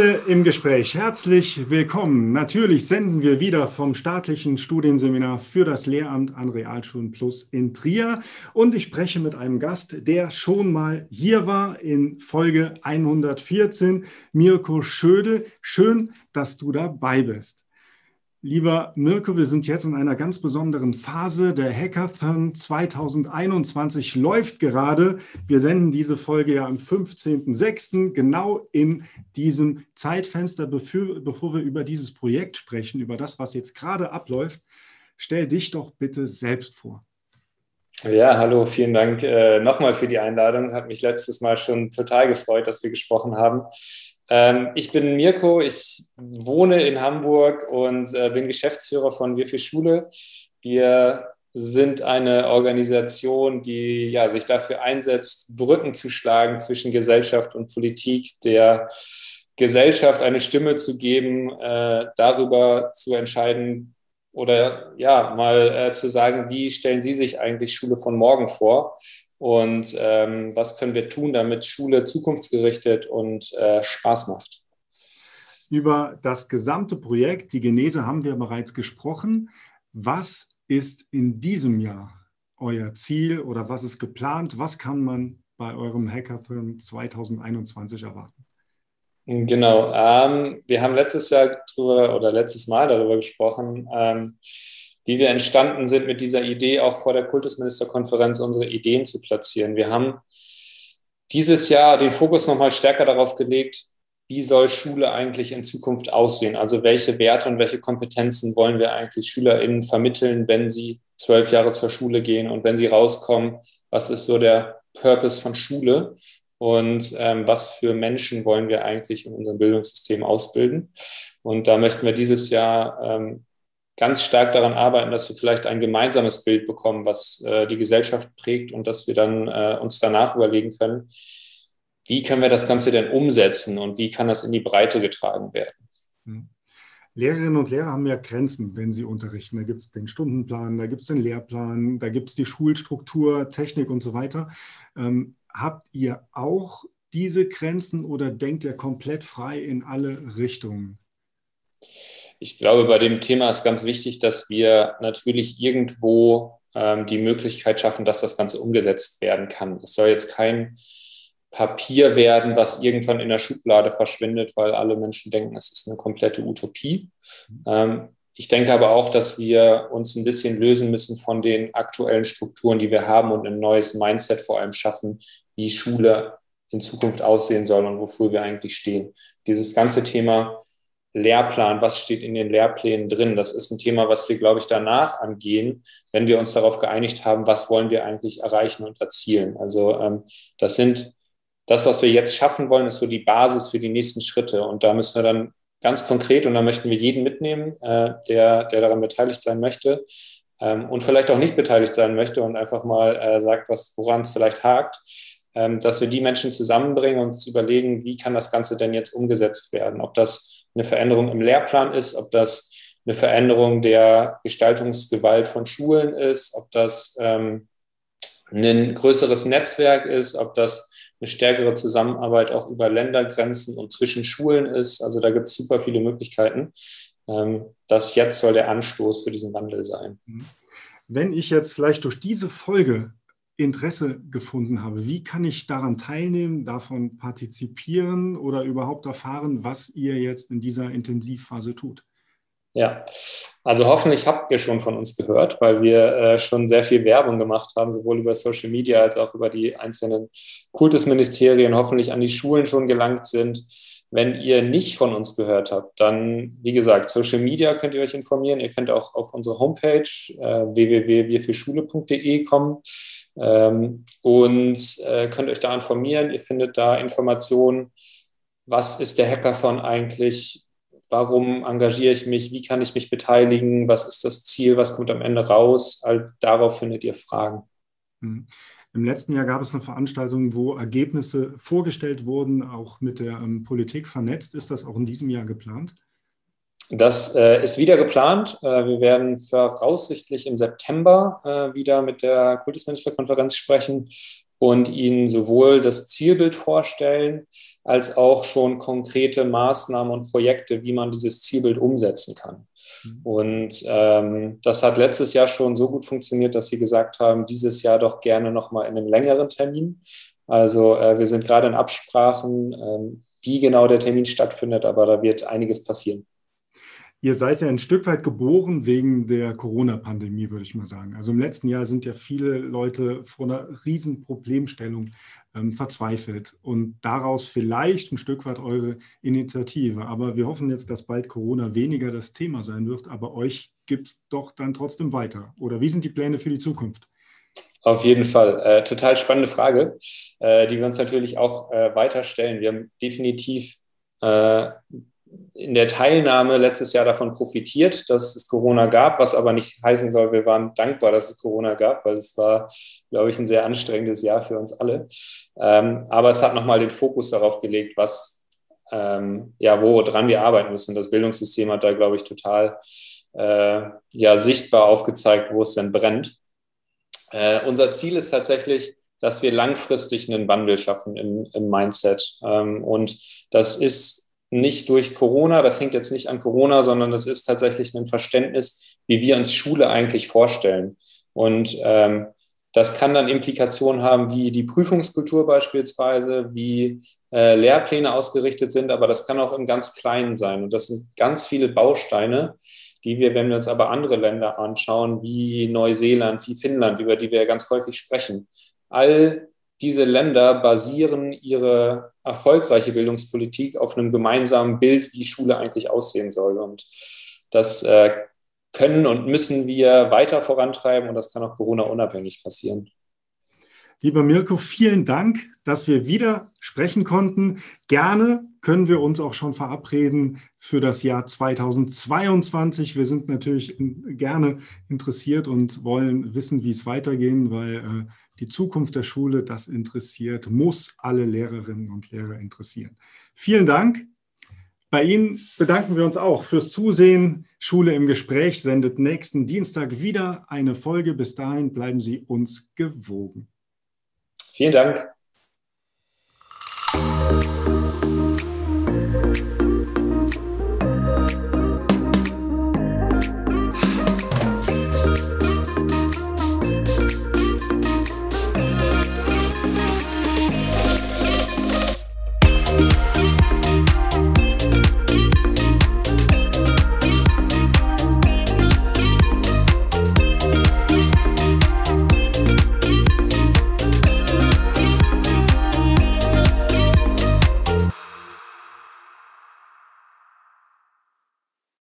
Schule im Gespräch. Herzlich willkommen. Natürlich senden wir wieder vom staatlichen Studienseminar für das Lehramt an Realschulen Plus in Trier. Und ich spreche mit einem Gast, der schon mal hier war in Folge 114, Mirko Schöde. Schön, dass du dabei bist. Lieber Mirko, wir sind jetzt in einer ganz besonderen Phase. Der Hackathon 2021 läuft gerade. Wir senden diese Folge ja am 15.06. genau in diesem Zeitfenster, bevor wir über dieses Projekt sprechen, über das, was jetzt gerade abläuft. Stell dich doch bitte selbst vor. Ja, hallo, vielen Dank äh, nochmal für die Einladung. Hat mich letztes Mal schon total gefreut, dass wir gesprochen haben. Ähm, ich bin Mirko, ich wohne in Hamburg und äh, bin Geschäftsführer von Wir für Schule. Wir sind eine Organisation, die ja, sich dafür einsetzt, Brücken zu schlagen zwischen Gesellschaft und Politik, der Gesellschaft eine Stimme zu geben, äh, darüber zu entscheiden oder ja, mal äh, zu sagen, wie stellen Sie sich eigentlich Schule von morgen vor? Und ähm, was können wir tun, damit Schule zukunftsgerichtet und äh, Spaß macht. Über das gesamte Projekt, die Genese, haben wir bereits gesprochen. Was ist in diesem Jahr euer Ziel oder was ist geplant? Was kann man bei eurem Hackathon 2021 erwarten? Genau, ähm, wir haben letztes Jahr drüber oder letztes Mal darüber gesprochen, ähm, wie wir entstanden sind mit dieser Idee, auch vor der Kultusministerkonferenz unsere Ideen zu platzieren. Wir haben dieses Jahr den Fokus nochmal stärker darauf gelegt, wie soll Schule eigentlich in Zukunft aussehen? Also welche Werte und welche Kompetenzen wollen wir eigentlich SchülerInnen vermitteln, wenn sie zwölf Jahre zur Schule gehen und wenn sie rauskommen, was ist so der Purpose von Schule und ähm, was für Menschen wollen wir eigentlich in unserem Bildungssystem ausbilden? Und da möchten wir dieses Jahr ähm, ganz stark daran arbeiten, dass wir vielleicht ein gemeinsames Bild bekommen, was äh, die Gesellschaft prägt und dass wir dann äh, uns danach überlegen können, wie können wir das Ganze denn umsetzen und wie kann das in die Breite getragen werden. Hm. Lehrerinnen und Lehrer haben ja Grenzen, wenn sie unterrichten. Da gibt es den Stundenplan, da gibt es den Lehrplan, da gibt es die Schulstruktur, Technik und so weiter. Ähm, habt ihr auch diese Grenzen oder denkt ihr komplett frei in alle Richtungen? Ich glaube, bei dem Thema ist ganz wichtig, dass wir natürlich irgendwo ähm, die Möglichkeit schaffen, dass das Ganze umgesetzt werden kann. Es soll jetzt kein Papier werden, was irgendwann in der Schublade verschwindet, weil alle Menschen denken, es ist eine komplette Utopie. Ähm, ich denke aber auch, dass wir uns ein bisschen lösen müssen von den aktuellen Strukturen, die wir haben und ein neues Mindset vor allem schaffen, wie Schule in Zukunft aussehen soll und wofür wir eigentlich stehen. Dieses ganze Thema Lehrplan, was steht in den Lehrplänen drin. Das ist ein Thema, was wir, glaube ich, danach angehen, wenn wir uns darauf geeinigt haben, was wollen wir eigentlich erreichen und erzielen. Also ähm, das sind, das, was wir jetzt schaffen wollen, ist so die Basis für die nächsten Schritte. Und da müssen wir dann ganz konkret, und da möchten wir jeden mitnehmen, äh, der, der daran beteiligt sein möchte ähm, und vielleicht auch nicht beteiligt sein möchte und einfach mal äh, sagt, woran es vielleicht hakt, ähm, dass wir die Menschen zusammenbringen und uns überlegen, wie kann das Ganze denn jetzt umgesetzt werden? Ob das eine Veränderung im Lehrplan ist, ob das eine Veränderung der Gestaltungsgewalt von Schulen ist, ob das ähm, ein größeres Netzwerk ist, ob das eine stärkere Zusammenarbeit auch über Ländergrenzen und zwischen Schulen ist. Also da gibt es super viele Möglichkeiten. Ähm, das jetzt soll der Anstoß für diesen Wandel sein. Wenn ich jetzt vielleicht durch diese Folge Interesse gefunden habe. Wie kann ich daran teilnehmen, davon partizipieren oder überhaupt erfahren, was ihr jetzt in dieser Intensivphase tut? Ja, also hoffentlich habt ihr schon von uns gehört, weil wir äh, schon sehr viel Werbung gemacht haben, sowohl über Social Media als auch über die einzelnen Kultusministerien, hoffentlich an die Schulen schon gelangt sind. Wenn ihr nicht von uns gehört habt, dann, wie gesagt, Social Media könnt ihr euch informieren. Ihr könnt auch auf unsere Homepage äh, www.wirfürschule.de kommen ähm, und äh, könnt euch da informieren. Ihr findet da Informationen, was ist der Hackathon eigentlich, warum engagiere ich mich, wie kann ich mich beteiligen, was ist das Ziel, was kommt am Ende raus. All darauf findet ihr Fragen. Hm. Im letzten Jahr gab es eine Veranstaltung, wo Ergebnisse vorgestellt wurden, auch mit der ähm, Politik vernetzt. Ist das auch in diesem Jahr geplant? Das äh, ist wieder geplant. Äh, wir werden voraussichtlich im September äh, wieder mit der Kultusministerkonferenz sprechen. und ihnen sowohl das Zielbild vorstellen, als auch schon konkrete Maßnahmen und Projekte, wie man dieses Zielbild umsetzen kann. Mhm. Und ähm, das hat letztes Jahr schon so gut funktioniert, dass sie gesagt haben, dieses Jahr doch gerne nochmal in einem längeren Termin. Also äh, wir sind gerade in Absprachen, ähm, wie genau der Termin stattfindet, aber da wird einiges passieren. Ihr seid ja ein Stück weit geboren wegen der Corona-Pandemie, würde ich mal sagen. Also im letzten Jahr sind ja viele Leute vor einer riesen Problemstellung ähm, verzweifelt und daraus vielleicht ein Stück weit eure Initiative. Aber wir hoffen jetzt, dass bald Corona weniger das Thema sein wird, aber euch gibt es doch dann trotzdem weiter. Oder wie sind die Pläne für die Zukunft? Auf jeden Fall. Äh, total spannende Frage, äh, die wir uns natürlich auch äh, weiter stellen. Wir haben definitiv äh, in der Teilnahme letztes Jahr davon profitiert, dass es Corona gab, was aber nicht heißen soll, wir waren dankbar, dass es Corona gab, weil es war, glaube ich, ein sehr anstrengendes Jahr für uns alle. Ähm, aber es hat nochmal den Fokus darauf gelegt, was, ähm, ja, woran wir arbeiten müssen. Das Bildungssystem hat da, glaube ich, total äh, ja, sichtbar aufgezeigt, wo es denn brennt. Äh, unser Ziel ist tatsächlich, dass wir langfristig einen Wandel schaffen im, im Mindset. Ähm, und das ist nicht durch Corona, das hängt jetzt nicht an Corona, sondern das ist tatsächlich ein Verständnis, wie wir uns Schule eigentlich vorstellen. Und ähm, das kann dann Implikationen haben, wie die Prüfungskultur beispielsweise, wie äh, Lehrpläne ausgerichtet sind, aber das kann auch im ganz Kleinen sein. Und das sind ganz viele Bausteine, die wir, wenn wir uns aber andere Länder anschauen, wie Neuseeland, wie Finnland, über die wir ganz häufig sprechen, all diese Länder basieren ihre erfolgreiche Bildungspolitik auf einem gemeinsamen Bild, wie Schule eigentlich aussehen soll. Und das äh, können und müssen wir weiter vorantreiben und das kann auch Corona-unabhängig passieren. Lieber Mirko, vielen Dank, dass wir wieder sprechen konnten. Gerne können wir uns auch schon verabreden für das Jahr 2022. Wir sind natürlich gerne interessiert und wollen wissen, wie es weitergehen, weil äh, die Zukunft der Schule, das interessiert, muss alle Lehrerinnen und Lehrer interessieren. Vielen Dank. Bei Ihnen bedanken wir uns auch fürs Zusehen. Schule im Gespräch sendet nächsten Dienstag wieder eine Folge. Bis dahin bleiben Sie uns gewogen. Vielen Dank.